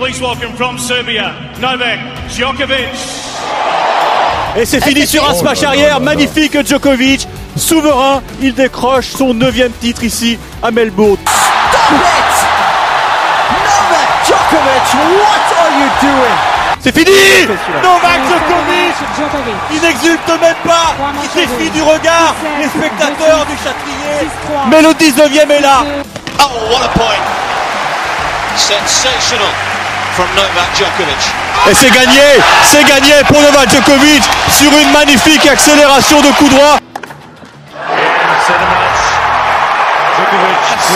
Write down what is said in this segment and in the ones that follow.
Please welcome from Serbia, Novak Djokovic. Et c'est fini sur un smash arrière, magnifique Djokovic, souverain, il décroche son neuvième titre ici à Melbourne. Stop it! Novak Djokovic, what are you doing? C'est fini! Novak Djokovic! Il n'exulte même pas. Il défie du regard. Les spectateurs du Châtrier. Mais le 19ème est là. Oh, what a point! Sensational. Et c'est gagné C'est gagné pour Novak Djokovic sur une magnifique accélération de coup droit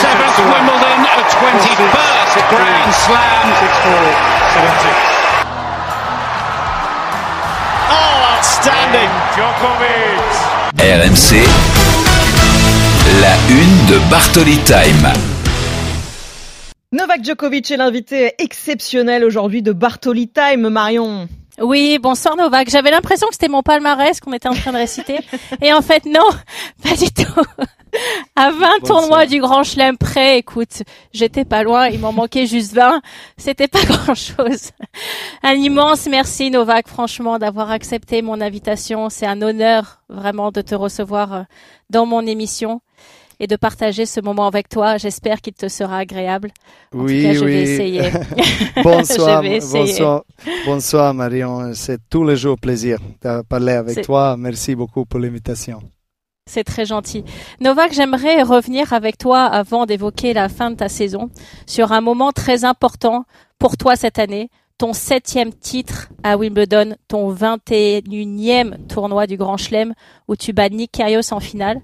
Seventh Wimbledon, a 21st Grand Slam. Oh, outstanding! Djokovic. RMC, la une de Bartoli Time. Novak Djokovic est l'invité exceptionnel aujourd'hui de Bartoli Time, Marion. Oui, bonsoir Novak. J'avais l'impression que c'était mon palmarès qu'on était en train de réciter. Et en fait, non, pas du tout. À 20 tournois du Grand Chelem près, écoute, j'étais pas loin, il m'en manquait juste 20. C'était pas grand chose. Un immense merci Novak, franchement, d'avoir accepté mon invitation. C'est un honneur vraiment de te recevoir euh, dans mon émission et de partager ce moment avec toi. J'espère qu'il te sera agréable. En oui, tout cas, je oui. vais essayer. bonsoir, Je vais essayer. bonsoir, bonsoir Marion. C'est tous les jours plaisir de parler avec toi. Merci beaucoup pour l'invitation. C'est très gentil. Novak, j'aimerais revenir avec toi avant d'évoquer la fin de ta saison sur un moment très important pour toi cette année, ton septième titre à Wimbledon, ton 21e tournoi du Grand Chelem où tu bats Nick Kyrgios en finale.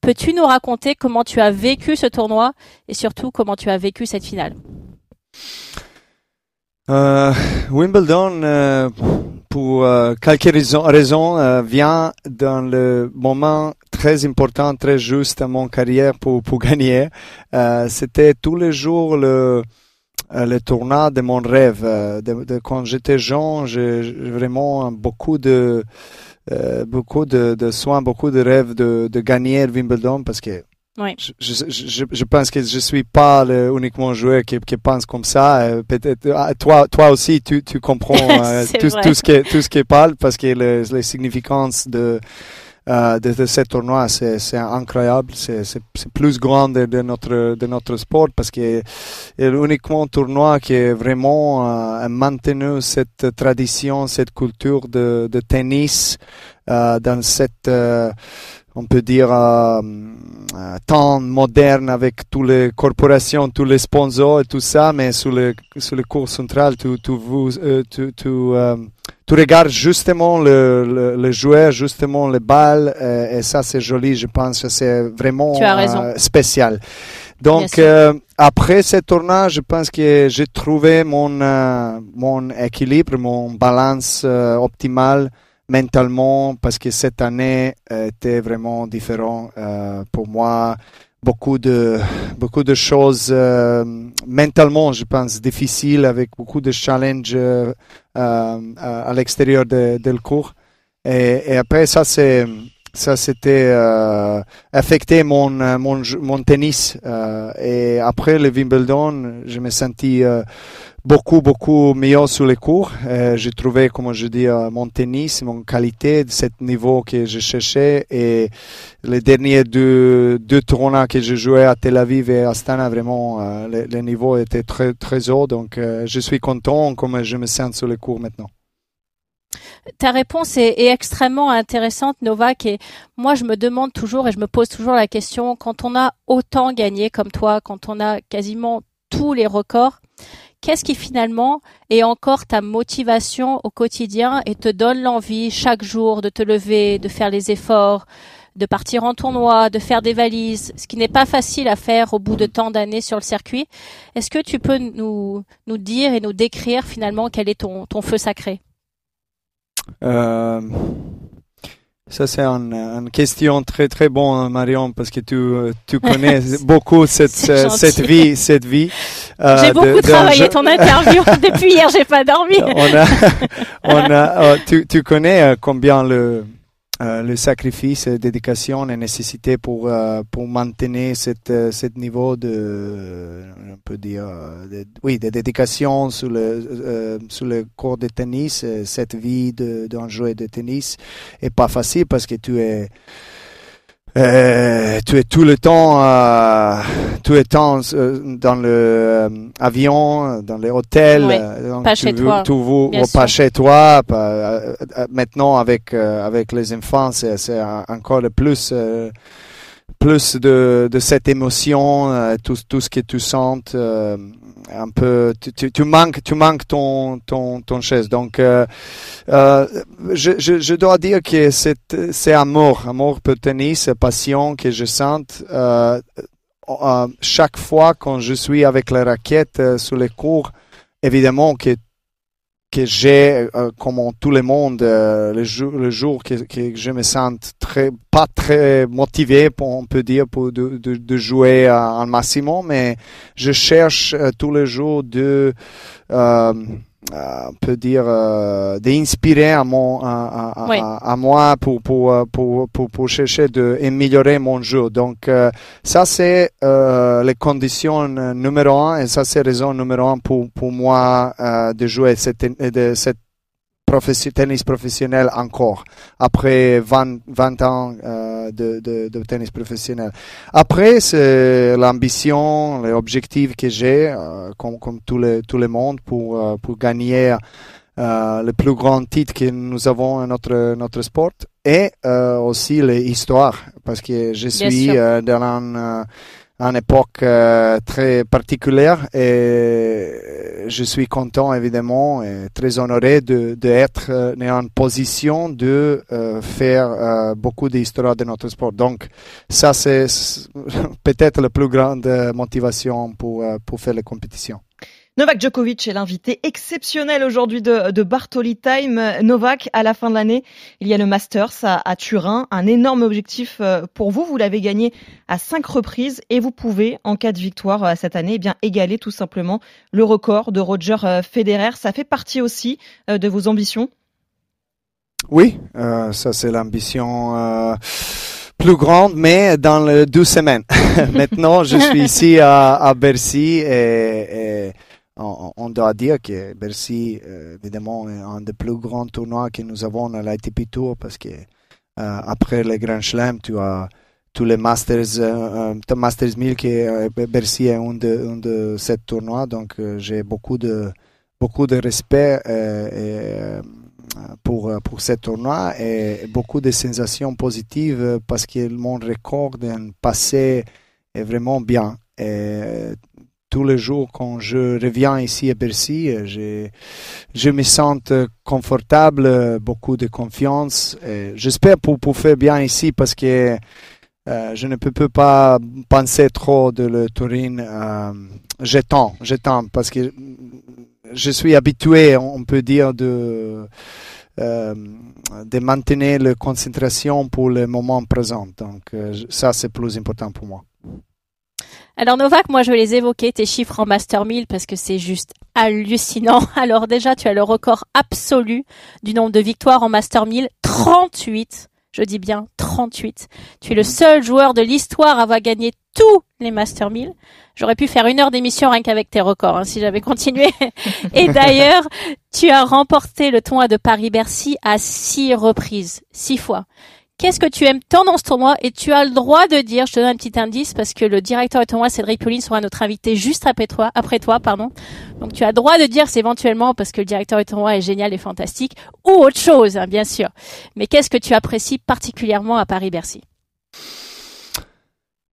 Peux-tu nous raconter comment tu as vécu ce tournoi et surtout comment tu as vécu cette finale? Euh, Wimbledon, euh, pour euh, quelques raisons, vient dans le moment très important, très juste à mon carrière pour, pour gagner. C'était tous les jours le, le tournoi de mon rêve. De, quand j'étais jeune, j'ai vraiment beaucoup de euh, beaucoup de, de soins, beaucoup de rêves de, de gagner Wimbledon parce que Oui. je, je, je, je pense que je suis pas le uniquement joueur qui, qui pense comme ça. Euh, Peut-être ah, toi, toi aussi, tu, tu comprends euh, tout, tout ce qui tout ce qui parle parce que le, les significances de euh, de, de ce tournoi, c'est incroyable. C'est c'est plus grand de, de notre de notre sport parce que c'est uniquement un tournoi qui est vraiment euh, a maintenu cette tradition, cette culture de, de tennis euh, dans cette euh, on peut dire euh, euh, temps moderne avec toutes les corporations, tous les sponsors et tout ça, mais sur le sur le cours central, tu tu vous euh, euh, tu regardes justement le, le, le joueur, justement les balles, euh, et ça c'est joli, je pense que c'est vraiment euh, spécial. Donc euh, après ce tournoi, je pense que j'ai trouvé mon euh, mon équilibre, mon balance euh, optimal mentalement parce que cette année était vraiment différent euh, pour moi. Beaucoup de beaucoup de choses euh, mentalement, je pense, difficiles avec beaucoup de challenges euh, euh, à l'extérieur de, de le cours. Et, et après ça, c'est ça c'était euh, affecté mon euh, mon mon tennis euh, et après le Wimbledon je me sentis euh, beaucoup beaucoup meilleur sur les cours. Euh, j'ai trouvé comme je dis euh, mon tennis mon qualité de ce niveau que je cherchais et les derniers deux deux tournois que j'ai joué à Tel Aviv et Astana vraiment le, niveau était très très haut donc je suis content comme je me sens sur les cours maintenant Ta réponse est, extrêmement intéressante, Novak. Et moi, je me demande toujours et je me pose toujours la question, quand on a autant gagné comme toi, quand on a quasiment tous les records, qu'est-ce qui finalement est encore ta motivation au quotidien et te donne l'envie chaque jour de te lever, de faire les efforts, de partir en tournoi, de faire des valises, ce qui n'est pas facile à faire au bout de tant d'années sur le circuit? Est-ce que tu peux nous, nous dire et nous décrire finalement quel est ton, ton feu sacré? Euh, ça, c'est une, question très très bonne, Marion, parce que tu, tu connais beaucoup cette, cette vie, cette vie. Euh, j'ai beaucoup de, travaillé ton interview. Depuis hier, j'ai pas dormi. on a, on a, euh, tu, tu connais euh, combien le, euh, le sacrifice, dédication est nécessité pour euh, pour maintenir cette euh, ce niveau de on peut dire de, oui de dédication sur le sur le cours de tennis cette vie d'un joueur de tennis est pas facile parce que tu es euh, tu es tout le temps, euh, tout le temps euh, dans le euh, avion, dans les hôtels. Oui, donc pas tu, chez toi. Tu, vous, Bien pas chez toi. Pas, maintenant avec avec les enfants, c'est c'est encore plus plus de, de cette émotion, euh, tout, tout ce que tu sens, euh, un peu, tu, tu, manques, tu manques ton, ton, ton chaise. Donc, euh, je, je, dois dire que c'est, c'est amour, amour pour tennis, passion que je sens. chaque fois quand je suis avec la raquette sur les cours, évidemment que que j'ai, euh, comme tout le monde, euh, le jour, le jour que, que, je me sens très, pas très motivé, pour, on peut dire, pour de, de, de jouer en maximum, mais je cherche euh, tous les jours de, euh, on peut dire, d'inspirer à, mon, à, à, Oui. à, à moi pour, pour, pour, pour, pour chercher d'améliorer mon jeu. Donc, ça, c'est euh, les conditions numéro un et ça, c'est raison numéro un pour, pour moi euh, de jouer cette, de cette profession, tennis professionnel encore, après 20, 20 ans euh, de, de, de, tennis professionnel. Après, c'est l'ambition, les objectifs que j'ai, euh, comme, comme tout le, tout le monde, pour, euh, pour gagner euh, le plus grand titre que nous avons dans notre, notre sport et euh, aussi l'histoire, parce que je suis dans un une époque euh, très particulière et je suis content évidemment et très honoré de d'être euh, en position de euh, faire beaucoup d'histoire de notre sport. Donc ça c'est peut-être la plus grande motivation pour pour faire les compétitions. Novak Djokovic est l'invité exceptionnel aujourd'hui de, de Bartoli Time. Novak, à la fin de l'année, il y a le Masters à, à Turin, un énorme objectif euh, pour vous. Vous l'avez gagné à cinq reprises et vous pouvez, en cas de victoire euh, cette année, eh bien égaler tout simplement le record de Roger euh, Federer. Ça fait partie aussi de vos ambitions? Oui, ça c'est l'ambition. Plus grande, mais dans les deux semaines. Maintenant, je suis ici à, à Bercy et, et on, doit dire que Bercy, euh, évidemment, est un des plus grands tournois que nous avons à l'ITP Tour parce que euh, après les Grand Chelem, tu as tous les Masters, euh, Masters 1000 qui Bercy est un de, ces tournois, donc j'ai beaucoup de beaucoup de respect pour, pour ce tournoi et beaucoup de sensations positives parce que mon record d'un passé est vraiment bien. Tous les jours quand je reviens ici à Bercy, je, je me sens confortable, beaucoup de confiance. J'espère pour, pour faire bien ici parce que euh, je ne peux, pas penser trop de le Turin. Euh, j'attends, j'attends parce que je suis habitué, on peut dire, de, euh, de maintenir la concentration pour le moment présent. Donc, euh, ça, c'est plus important pour moi. Alors Novak, moi je vais les évoquer, tes chiffres en Master 1000 parce que c'est juste hallucinant. Alors déjà, tu as le record absolu du nombre de victoires en Master 1000, 38. Je dis bien 38. Tu es le seul joueur de l'histoire à avoir gagné tous les Master 1000. J'aurais pu faire une heure d'émission rien qu'avec tes records hein, si j'avais continué. Et d'ailleurs, tu as remporté le tournoi de Paris-Bercy à six reprises, six fois. Qu'est-ce que tu aimes tant dans ce tournoi? Et tu as le droit de dire, je te donne un petit indice parce que le directeur du tournoi, Cédric Pauline, sera notre invité juste après toi, après toi, pardon. Donc tu as le droit de dire c'est éventuellement parce que le directeur du tournoi est génial et fantastique ou autre chose, hein, bien sûr. Mais qu'est-ce que tu apprécies particulièrement à Paris-Bercy?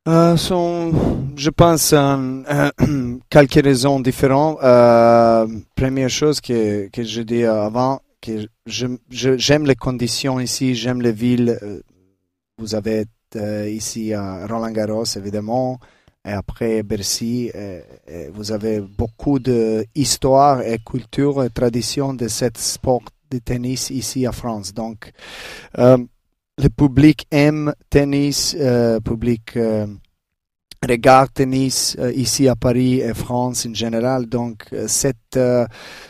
Euh, je pense, quelques raisons différentes. Euh, première chose que, que je avant, que j'aime les conditions ici, j'aime les villes. vous avez ici à Roland Garros, évidemment, et après Bercy, vous avez beaucoup d'histoire et culture et tradition de ce sport de tennis ici à France. Donc, le public aime tennis, le public regarde tennis euh, ici à Paris et France en général. Donc, euh, cette euh,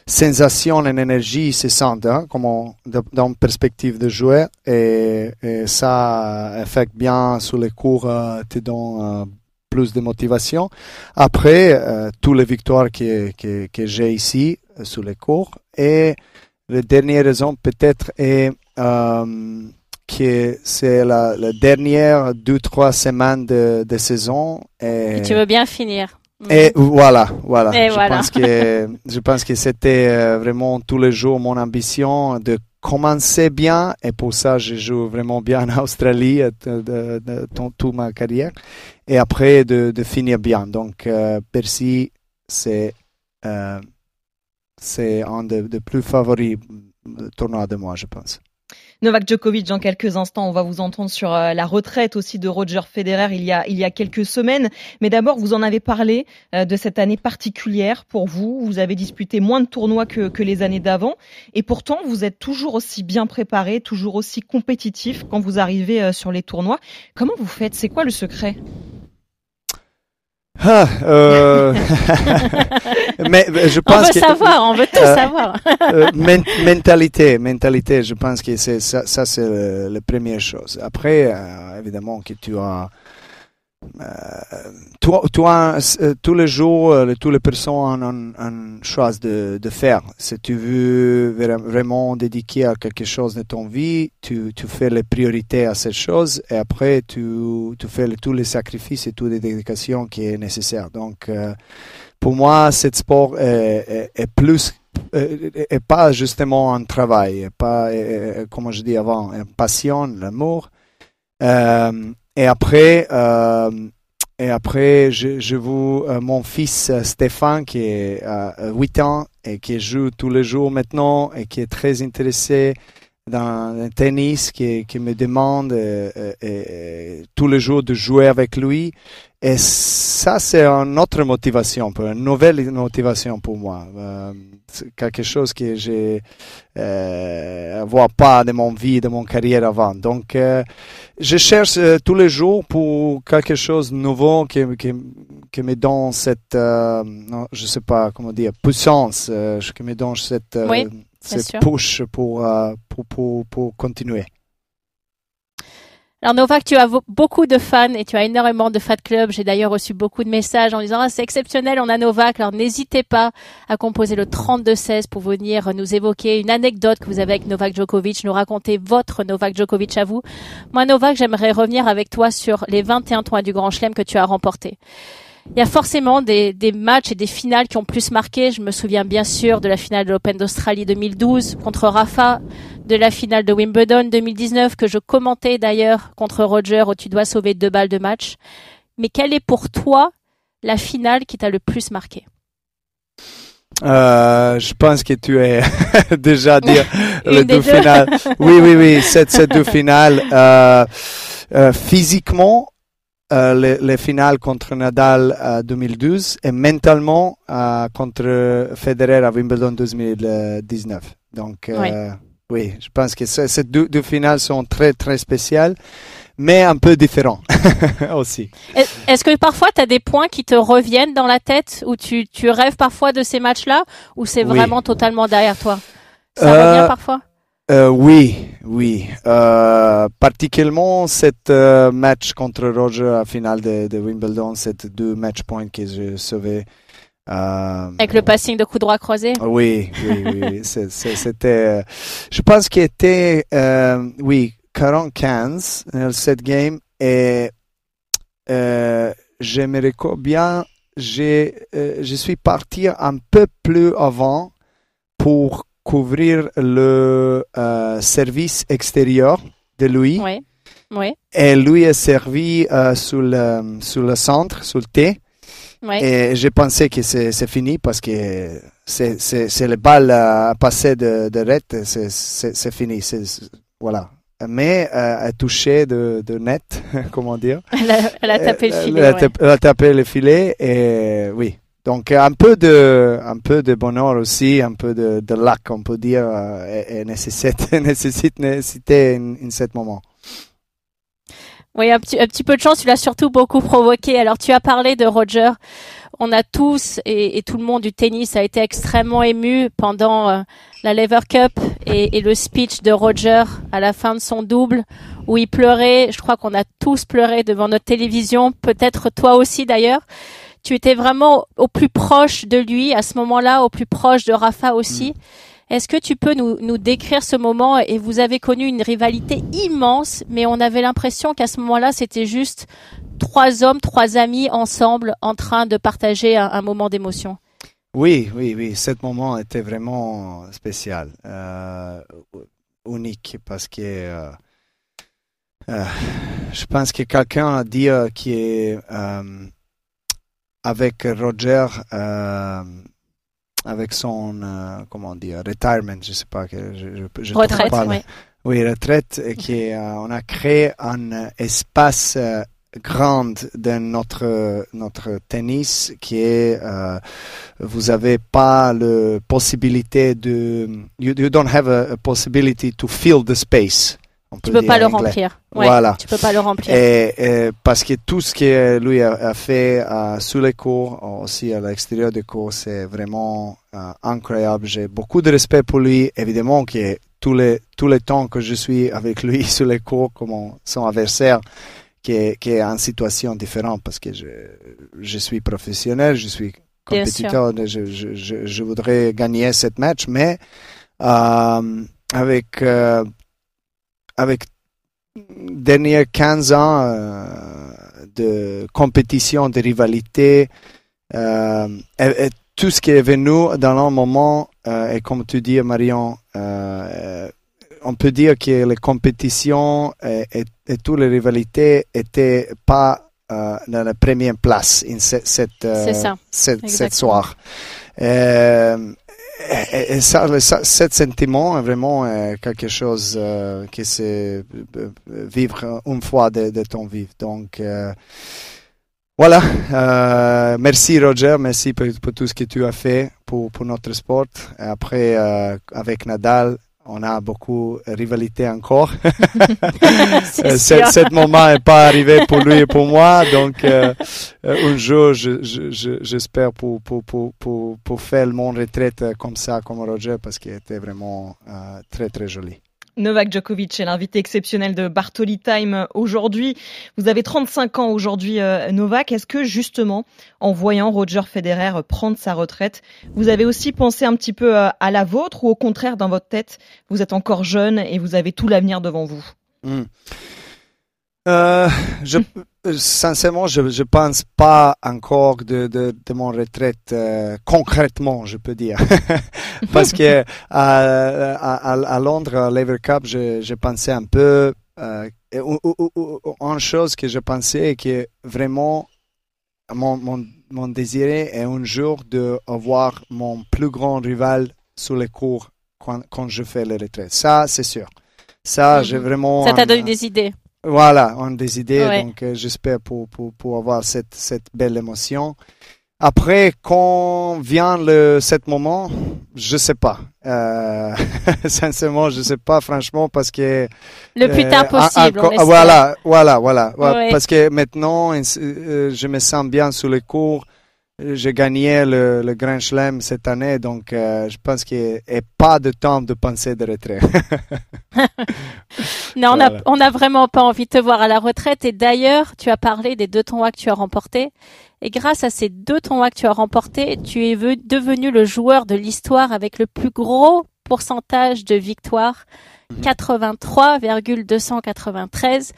sensation et énergie se sent hein, comme dans perspective de jouer et, ça affecte bien sur les cours, te donne plus de motivation. Après, toutes les victoires que, que, que j'ai ici sur les cours. Et la dernière raison peut-être est que c'est la, dernière deux trois semaines de, de saison. Et, tu veux bien finir. Et voilà, voilà. je, Pense que, je pense que c'était euh, vraiment tous les jours mon ambition de commencer bien et pour ça je joue vraiment bien en Australie euh, de, de, toute ma carrière et après de, finir bien. Donc euh, Percy c'est euh, c'est un des de plus favoris tournois de moi je pense. Novak Djokovic, dans quelques instants, on va vous entendre sur euh, la retraite aussi de Roger Federer il y a, il y a quelques semaines. Mais d'abord, vous en avez parlé euh, de cette année particulière pour vous. Vous avez disputé moins de tournois que, que les années d'avant. Et pourtant, vous êtes toujours aussi bien préparé, toujours aussi compétitif quand vous arrivez euh, sur les tournois. Comment vous faites? C'est quoi le secret? Ah, euh... mais je pense on veut que, savoir, on veut tout euh, savoir. euh, mentalité, mentalité, je pense que c'est ça, ça c'est la première chose. Après, euh, évidemment que tu as euh, toi, toi euh, tous les jours, euh, toutes les personnes ont une chose de, faire. Si tu veux vraiment dédiquer à quelque chose de ton vie, tu, fais les priorités à cette chose et après tu, fais tous les sacrifices et toutes les dédications qui est nécessaire. Donc, pour moi, ce sport est, est, plus et pas justement un travail, pas, comme je dis avant, une passion, l'amour. Euh, et après, euh, et après, je, je vous, euh, mon fils euh, Stéphane, qui est euh, 8 ans et qui joue tous les jours maintenant et qui est très intéressé dans le tennis, qui, qui me demande tous les jours de jouer avec lui. Et ça, c'est une autre motivation, une nouvelle motivation pour moi. Euh, quelque chose que je ne vois pas de mon vie, de mon carrière avant. Donc, je cherche euh, tous les jours pour quelque chose de nouveau qui, qui, qui me donne cette, euh, non, je sais pas comment dire, puissance, euh, qui me donne cette, euh, cette push pour, euh, pour, pour, pour continuer. Alors Novak, tu as beaucoup de fans et tu as énormément de fans club. J'ai d'ailleurs reçu beaucoup de messages en disant ah, c'est exceptionnel, on a Novak. Alors n'hésitez pas à composer le 3216 pour venir nous évoquer une anecdote que vous avez avec Novak Djokovic, nous raconter votre Novak Djokovic à vous. Moi Novak, j'aimerais revenir avec toi sur les 21 toits du Grand Chelem que tu as remporté. Il y a forcément des, des, matchs et des finales qui ont plus marqué. Je me souviens bien sûr de la finale de l'Open d'Australie 2012 contre Rafa, de la finale de Wimbledon 2019 que je commentais d'ailleurs contre Roger où tu dois sauver deux balles de match. Mais quelle est pour toi la finale qui t'a le plus marqué? Euh, je pense que tu es déjà dit les deux, finales. Oui, oui, oui, cette, ces deux finales. Euh, euh, physiquement, euh, les, les, finales contre Nadal en 2012 et mentalement euh, contre Federer à Wimbledon 2019. Donc, euh, oui. je pense que ces deux, deux, finales sont très, très spéciales, mais un peu différents aussi. Est-ce que parfois tu as des points qui te reviennent dans la tête ou tu, tu rêves parfois de ces matchs-là ou c'est vraiment totalement derrière toi? Ça revient parfois? Euh, oui, oui. Euh, particulièrement cet euh, match contre Roger à finale de, de Wimbledon, ces deux match points que j'ai sauvés. Euh, Avec le passing de coup droit croisé. Oui, oui, oui. C'était. je pense qu'il était, oui, 40-15 dans cette game et j'aimerais bien. J'ai, je suis parti un peu plus avant pour couvrir le euh, service extérieur de lui. Oui. Oui. Et lui est servi euh, sur, le, sur le centre, sur le thé. Oui. Et j'ai pensé que c'est fini parce que c'est le balle à passer de, de c'est fini. Voilà. mais euh, a touché de, de net, comment dire? Elle a, elle a tapé le Euh, filet. Elle a, ouais. tap- elle a tapé le filet et oui. Donc un peu de, un peu de bonheur aussi, un peu de, de luck, on peut dire, euh, est, est nécessite, nécessite, nécessité en, en ce moment. Oui, un petit, un petit peu de chance, tu l'as surtout beaucoup provoqué. Alors, tu as parlé de Roger. On a tous, et, et tout le monde du tennis a été extrêmement ému pendant euh, la Lever Cup et, et le speech de Roger à la fin de son double, où il pleurait. Je crois qu'on a tous pleuré devant notre télévision, peut-être toi aussi d'ailleurs. Tu étais vraiment au plus proche de lui à ce moment-là, au plus proche de Rafa aussi. Est-ce que tu peux nous, nous décrire ce moment et vous avez connu une rivalité immense, mais on avait l'impression qu'à ce moment-là, c'était juste trois hommes, trois amis ensemble en train de partager un, un moment d'émotion? Oui, oui, oui, ce moment était vraiment spécial, euh, unique, parce que euh, euh, je pense que quelqu'un a dit qui est euh, avec Roger, euh, avec son, euh, comment dire, retirement, je sais pas, que je, je, je Retraite, parle. oui. Oui, retraite, et qui est, euh, on a créé un euh, espace euh, grand dans notre notre tennis qui est euh, vous avez pas la possibilité de you, you don't have a, a possibility to fill the space. On Tu peux pas le anglais. remplir. Ouais, Voilà. Tu peux pas le remplir. Et, et parce que tout ce que lui a, a fait euh, sous les cours, aussi à l'extérieur des cours, c'est vraiment euh, incroyable. J'ai beaucoup de respect pour lui. Évidemment que tous les, tous les temps que je suis avec lui sous les cours comme son adversaire, qui est, qui est en situation différente parce que je, je suis professionnel, je suis compétiteur, je, je, je, je voudrais gagner cette match, mais euh, avec, euh, avec derniers 15 ans euh, de compétition, de rivalité, euh, et, et tout ce qui est venu dans un moment, euh, et comme tu dis, Marion, euh, on peut dire que les compétitions et, et, et toutes les rivalités étaient pas dans la première place cette, cette, cette soir. Euh, et, ça, ça, cet sentiment est vraiment euh, quelque chose euh, que c'est euh, vivre une fois de, de ton vie. Donc, euh, voilà. Euh, merci Roger, merci pour, tout ce que tu as fait pour, pour notre sport. Après, euh, avec Nadal, on a beaucoup de rivalité encore. Euh, ce moment n'est pas arrivé pour lui et pour moi. Donc, euh, euh, un jour, je- je- je- j'espère pour, pour, pour, pour, faire mon retraite comme ça, comme Roger, parce qu'il était vraiment euh, très, très joli. Novak Djokovic est l'invité exceptionnel de Bartoli Time aujourd'hui. Vous avez 35 ans aujourd'hui, euh, Novak. Est-ce que justement, en voyant Roger Federer prendre sa retraite, vous avez aussi pensé un petit peu euh, à la vôtre ou au contraire, dans votre tête, vous êtes encore jeune et vous avez tout l'avenir devant vous? Hmm. Euh, je, euh, sincèrement, je ne pense pas encore de, de, de mon retraite euh, concrètement, je peux dire. Parce que à, à, à Londres, à l'Ever Cup, je, je pensais un peu. Euh, une chose que je pensais que vraiment mon, mon, mon désir est un jour d'avoir mon plus grand rival sur les cours quand, quand je fais la retraite. Ça, c'est sûr. Ça, Mhm. j'ai vraiment. Ça t'a un- donné des idées. Voilà, on a des idées, Ouais. donc euh, j'espère pour, pour, pour avoir cette, cette belle émotion. Après, quand vient le, cet moment, je sais pas. Euh, sincèrement, je sais pas, franchement, parce que... Le plus euh, tard possible. on encore- espère. voilà, voilà, voilà. Ouais. Parce que maintenant, euh, je me sens bien sur les cours. J'ai gagné le, le Grand Chelem cette année, donc euh, je pense qu'il n'y a pas de temps de penser de retrait. Non, Voilà. on a vraiment pas envie de te voir à la retraite. Et d'ailleurs, tu as parlé des deux tournois que tu as remportés. Et grâce à ces deux tournois que tu as remportés, tu es ve- devenu le joueur de l'histoire avec le plus gros pourcentage de victoires, Mhm. 83,293.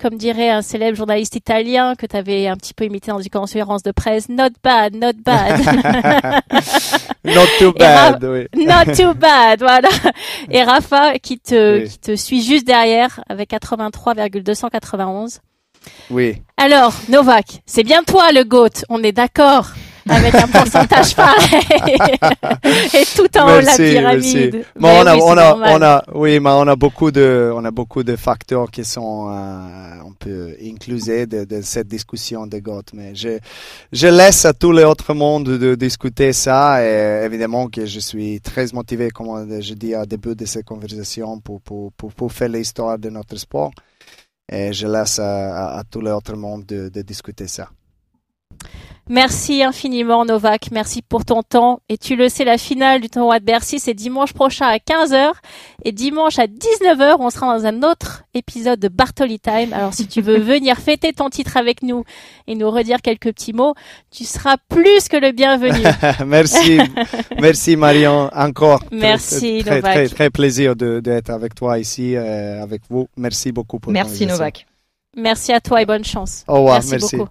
Comme dirait un célèbre journaliste italien que tu avais un petit peu imité dans une conférence de presse, not bad, not bad. Not too bad, oui. Not too bad, voilà. Et Rafa qui te, Oui. qui te suit juste derrière avec 83,291. Oui. Alors, Novak, c'est bien toi le GOAT, on est d'accord. Avec un pourcentage pareil et tout en haut la pyramide. Bon, on, a, oui, on, a, on a, oui, mais on a beaucoup de, on a beaucoup de facteurs qui sont, euh, on peut incluser de, de, cette discussion de GOT, mais je, je laisse à tous les autres mondes de discuter ça et évidemment que je suis très motivé, comme je dis au début de cette conversation, pour, pour, pour, pour faire l'histoire de notre sport. Et je laisse à, à, à tout l'autre monde de, de discuter ça. Merci infiniment Novak, merci pour ton temps. Et tu le sais, la finale du tournoi de Bercy, c'est dimanche prochain à 15h. Et dimanche à 19h, on sera dans un autre épisode de Bartoli Time. Alors si tu veux venir fêter ton titre avec nous et nous redire quelques petits mots, tu seras plus que le bienvenu. merci, merci Marion, encore. Merci très, Novak. Très, très, très plaisir d'être avec toi ici, euh, avec vous. Merci beaucoup pour Merci Novak. Merci à toi et bonne chance. Au revoir, merci. merci. beaucoup.